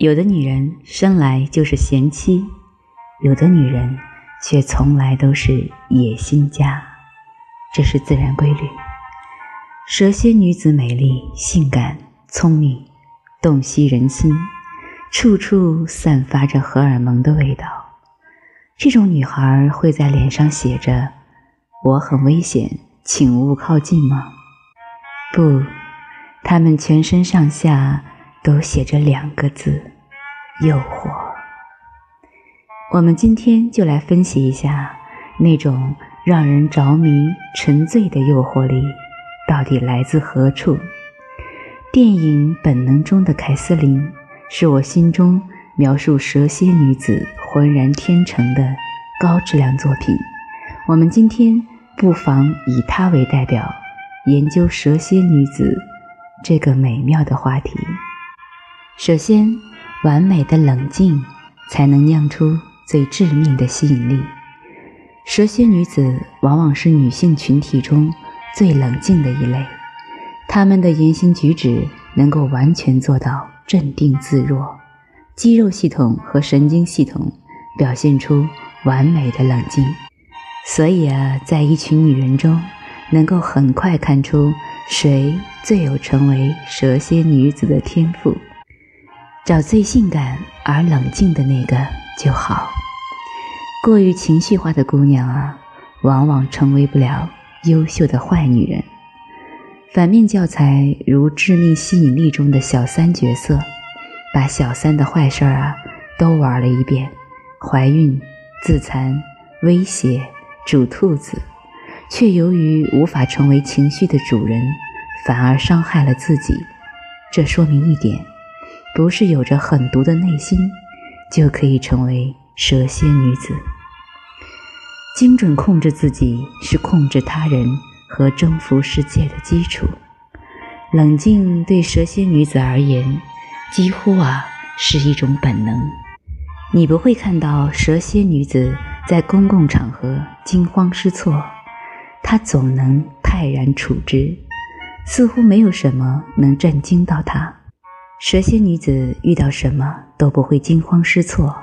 有的女人生来就是贤妻，有的女人却从来都是野心家，这是自然规律。蛇蝎女子美丽、性感、聪明，洞悉人心，处处散发着荷尔蒙的味道。这种女孩会在脸上写着“我很危险，请勿靠近”吗？不，她们全身上下。都写着两个字：诱惑。我们今天就来分析一下，那种让人着迷、沉醉的诱惑力，到底来自何处？电影《本能》中的凯瑟琳，是我心中描述蛇蝎女子浑然天成的高质量作品。我们今天不妨以她为代表，研究蛇蝎女子这个美妙的话题。首先，完美的冷静才能酿出最致命的吸引力。蛇蝎女子往往是女性群体中最冷静的一类，她们的言行举止能够完全做到镇定自若，肌肉系统和神经系统表现出完美的冷静。所以啊，在一群女人中，能够很快看出谁最有成为蛇蝎女子的天赋。找最性感而冷静的那个就好。过于情绪化的姑娘啊，往往成为不了优秀的坏女人。反面教材如《致命吸引力》中的小三角色，把小三的坏事儿啊都玩了一遍：怀孕、自残、威胁、煮兔子，却由于无法成为情绪的主人，反而伤害了自己。这说明一点。不是有着狠毒的内心，就可以成为蛇蝎女子。精准控制自己是控制他人和征服世界的基础。冷静对蛇蝎女子而言，几乎啊是一种本能。你不会看到蛇蝎女子在公共场合惊慌失措，她总能泰然处之，似乎没有什么能震惊到她。蛇蝎女子遇到什么都不会惊慌失措，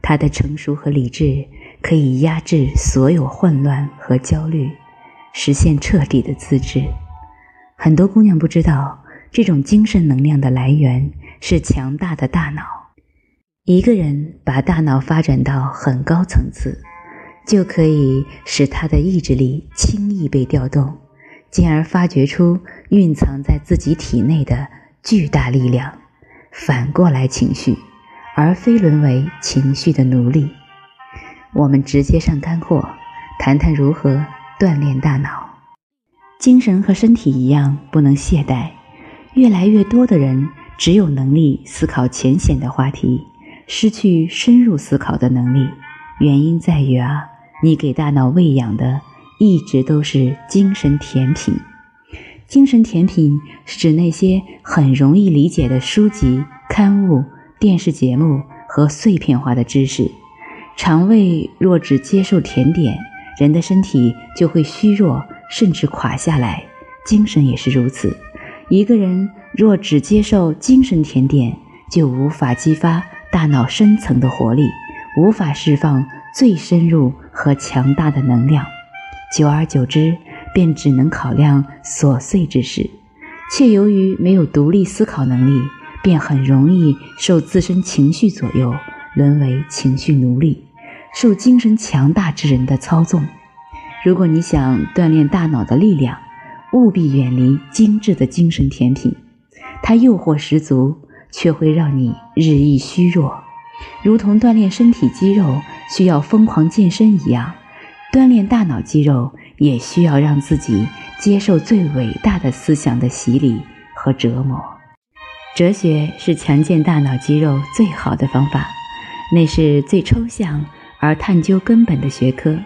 她的成熟和理智可以压制所有混乱和焦虑，实现彻底的自制。很多姑娘不知道，这种精神能量的来源是强大的大脑。一个人把大脑发展到很高层次，就可以使他的意志力轻易被调动，进而发掘出蕴藏在自己体内的。巨大力量，反过来情绪，而非沦为情绪的奴隶。我们直接上干货，谈谈如何锻炼大脑。精神和身体一样，不能懈怠。越来越多的人只有能力思考浅显的话题，失去深入思考的能力。原因在于啊，你给大脑喂养的一直都是精神甜品。精神甜品是指那些很容易理解的书籍、刊物、电视节目和碎片化的知识。肠胃若只接受甜点，人的身体就会虚弱，甚至垮下来。精神也是如此。一个人若只接受精神甜点，就无法激发大脑深层的活力，无法释放最深入和强大的能量。久而久之。便只能考量琐碎之事，却由于没有独立思考能力，便很容易受自身情绪左右，沦为情绪奴隶，受精神强大之人的操纵。如果你想锻炼大脑的力量，务必远离精致的精神甜品，它诱惑十足，却会让你日益虚弱，如同锻炼身体肌肉需要疯狂健身一样，锻炼大脑肌肉。也需要让自己接受最伟大的思想的洗礼和折磨。哲学是强健大脑肌肉最好的方法，那是最抽象而探究根本的学科。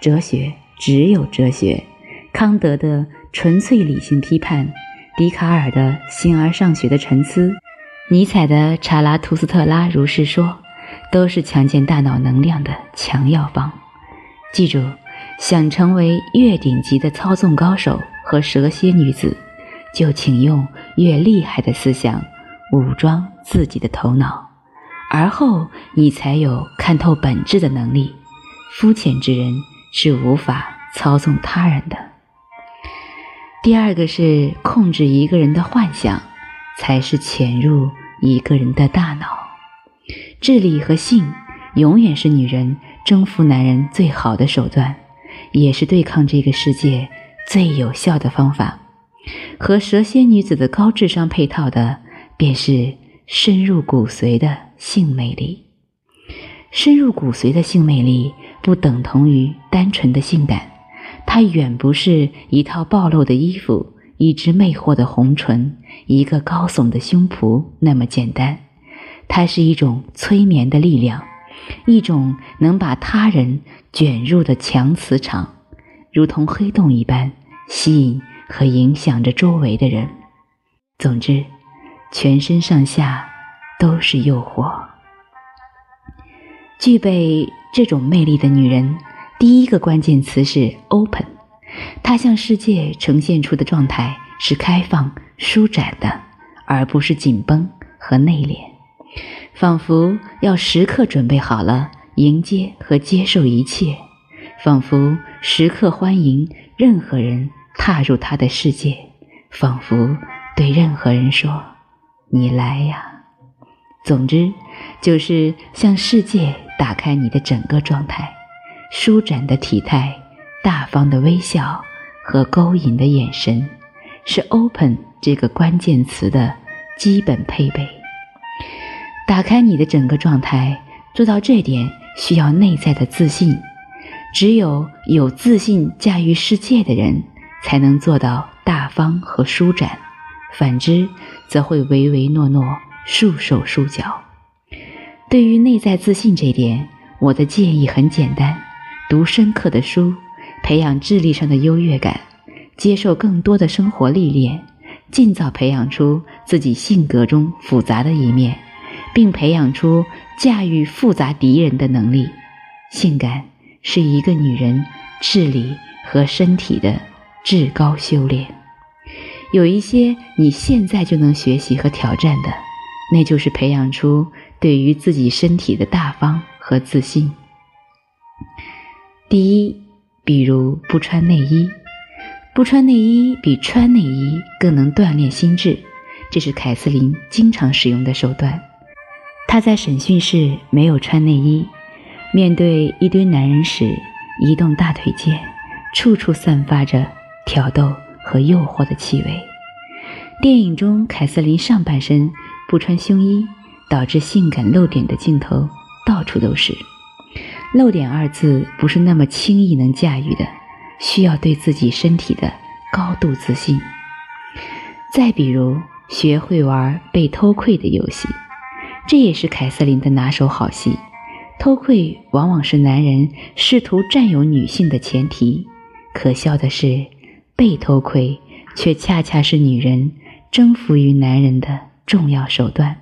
哲学只有哲学，康德的纯粹理性批判，笛卡尔的形而上学的沉思，尼采的查拉图斯特拉如是说，都是强健大脑能量的强药方。记住。想成为越顶级的操纵高手和蛇蝎女子，就请用越厉害的思想武装自己的头脑。而后你才有看透本质的能力。肤浅之人是无法操纵他人的。第二个是控制一个人的幻想，才是潜入一个人的大脑。智力和性永远是女人征服男人最好的手段，也是对抗这个世界最有效的方法。和蛇蝎女子的高智商配套的，便是深入骨髓的性魅力。深入骨髓的性魅力，不等同于单纯的性感，它远不是一套暴露的衣服、一支魅惑的红唇、一个高耸的胸脯那么简单。它是一种催眠的力量，一种能把他人卷入的强磁场，如同黑洞一般吸引。和影响着周围的人。总之，全身上下都是诱惑。具备这种魅力的女人，第一个关键词是 open。她向世界呈现出的状态是开放、舒展的，而不是紧绷和内敛，仿佛要时刻准备好了迎接和接受一切，仿佛时刻欢迎任何人。踏入他的世界，仿佛对任何人说：“你来呀。”总之，就是向世界打开你的整个状态，舒展的体态、大方的微笑和勾引的眼神，是 “open” 这个关键词的基本配备。打开你的整个状态，做到这点需要内在的自信。只有有自信驾驭世界的人。才能做到大方和舒展，反之则会唯唯诺诺、束手束脚。对于内在自信这点，我的建议很简单：读深刻的书，培养智力上的优越感，接受更多的生活历练，尽早培养出自己性格中复杂的一面，并培养出驾驭复杂敌人的能力。性感是一个女人智力和身体的。至高修炼，有一些你现在就能学习和挑战的，那就是培养出对于自己身体的大方和自信。第一，比如不穿内衣，不穿内衣比穿内衣更能锻炼心智，这是凯瑟琳经常使用的手段。她在审讯室没有穿内衣，面对一堆男人时，移动大腿间，处处散发着。挑逗和诱惑的气味。电影中，凯瑟琳上半身不穿胸衣，导致性感露点的镜头到处都是。露点二字不是那么轻易能驾驭的，需要对自己身体的高度自信。再比如，学会玩被偷窥的游戏，这也是凯瑟琳的拿手好戏。偷窥往往是男人试图占有女性的前提。可笑的是。被偷窥，却恰恰是女人征服于男人的重要手段。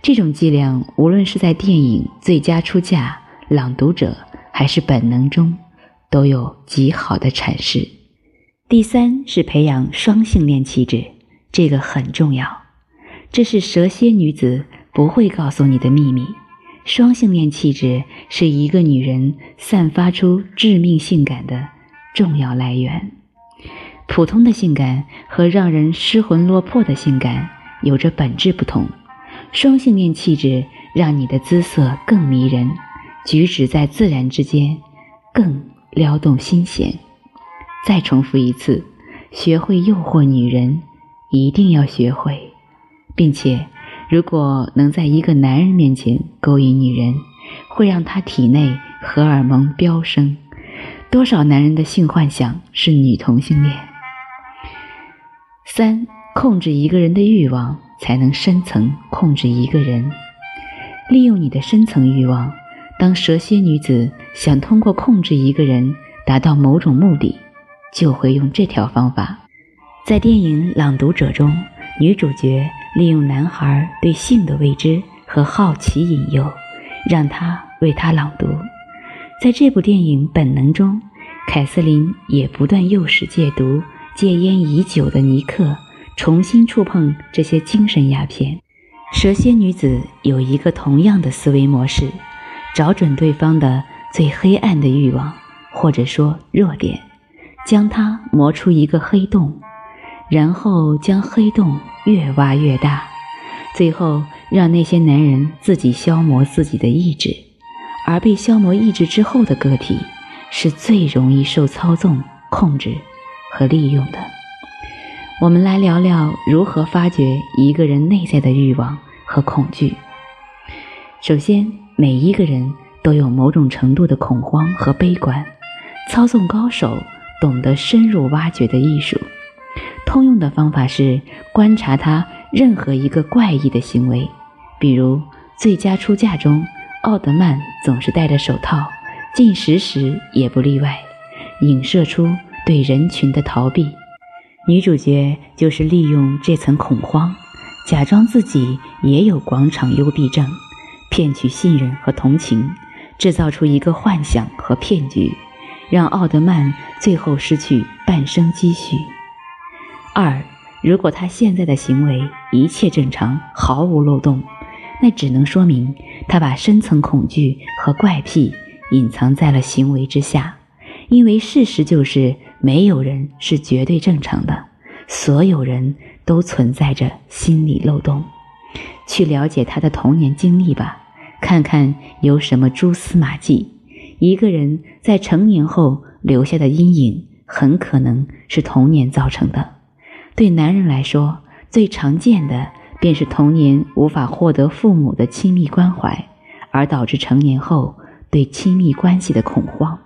这种伎俩，无论是在电影《最佳出嫁》《朗读者》还是《本能》中，都有极好的阐释。第三是培养双性恋气质，这个很重要。这是蛇蝎女子不会告诉你的秘密。双性恋气质是一个女人散发出致命性感的重要来源。普通的性感和让人失魂落魄的性感有着本质不同。双性恋气质让你的姿色更迷人，举止在自然之间更撩动心弦。再重复一次，学会诱惑女人，一定要学会，并且，如果能在一个男人面前勾引女人，会让他体内荷尔蒙飙升。多少男人的性幻想是女同性恋？三，控制一个人的欲望，才能深层控制一个人。利用你的深层欲望，当蛇蝎女子想通过控制一个人达到某种目的，就会用这条方法。在电影《朗读者》中，女主角利用男孩对性的未知和好奇引诱，让他为她朗读。在这部电影《本能》中，凯瑟琳也不断诱使戒毒。戒烟已久的尼克重新触碰这些精神鸦片，蛇蝎女子有一个同样的思维模式，找准对方的最黑暗的欲望，或者说弱点，将它磨出一个黑洞，然后将黑洞越挖越大，最后让那些男人自己消磨自己的意志，而被消磨意志之后的个体，是最容易受操纵、控制和利用的。我们来聊聊如何发掘一个人内在的欲望和恐惧。首先，每一个人都有某种程度的恐慌和悲观，操纵高手懂得深入挖掘的艺术。通用的方法是观察他任何一个怪异的行为，比如《最佳出嫁》中，奥德曼总是戴着手套，进食时也不例外，影射出对人群的逃避。女主角就是利用这层恐慌，假装自己也有广场幽闭症，骗取信任和同情，制造出一个幻想和骗局，让奥德曼最后失去半生积蓄。二，如果他现在的行为一切正常，毫无漏洞，那只能说明他把深层恐惧和怪癖隐藏在了行为之下，因为事实就是。没有人是绝对正常的，所有人都存在着心理漏洞。去了解他的童年经历吧，看看有什么蛛丝马迹。一个人在成年后留下的阴影，很可能是童年造成的。对男人来说，最常见的便是童年无法获得父母的亲密关怀，而导致成年后对亲密关系的恐慌。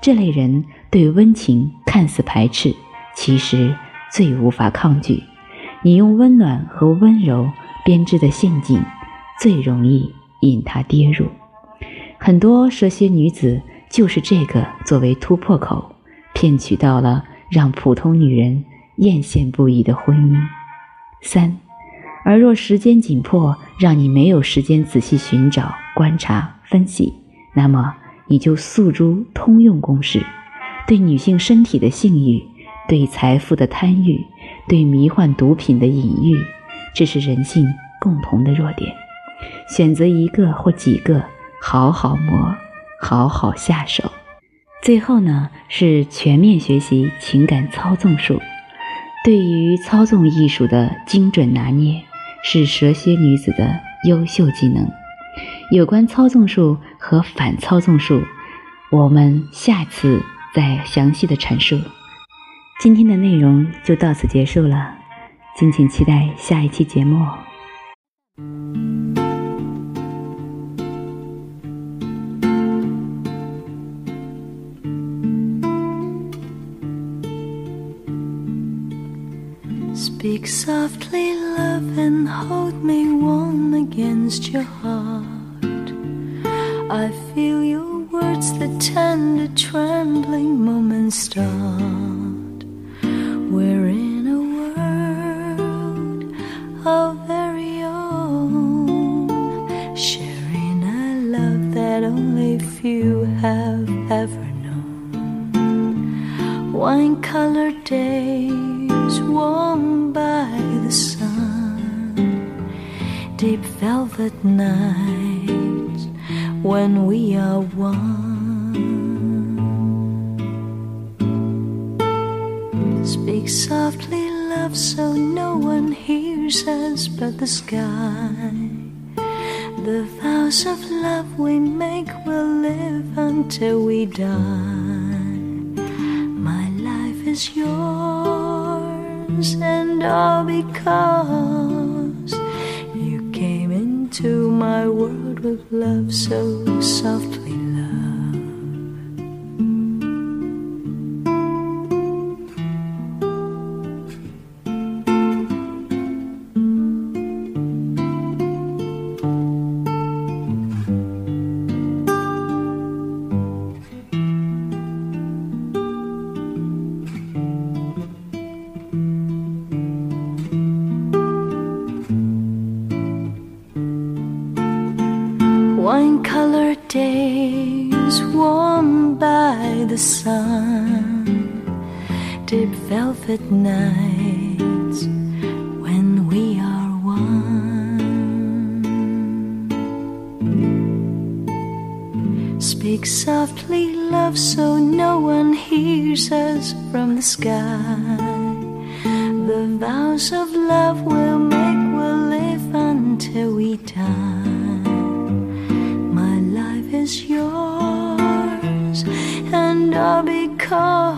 这类人对温情看似排斥，其实最无法抗拒。你用温暖和温柔编织的陷阱，最容易引他跌入。很多蛇蝎女子就是这个作为突破口，骗取到了让普通女人艳羡不已的婚姻。三，而若时间紧迫，让你没有时间仔细寻找、观察、分析，那么。你就诉诸通用公式，对女性身体的性欲，对财富的贪欲，对迷幻毒品的隐喻，这是人性共同的弱点。选择一个或几个，好好磨，好好下手。最后呢，是全面学习情感操纵术。对于操纵艺术的精准拿捏，是蛇蝎女子的优秀技能。有关操纵术和反操纵术，我们下次再详细的阐述。今天的内容就到此结束了，敬请期待下一期节目。Speak softly, love, and hold me warm against your heart. I feel your words, the tender, trembling moments start. Deep velvet nights when we are one. Speak softly, love, so no one hears us but the sky. The vows of love we make will live until we die. My life is yours, and all because into my world with love so softly at nights when we are one. Speak softly, love, so no one hears us from the sky. The vows of love will make will live until we die. My life is yours, and all because.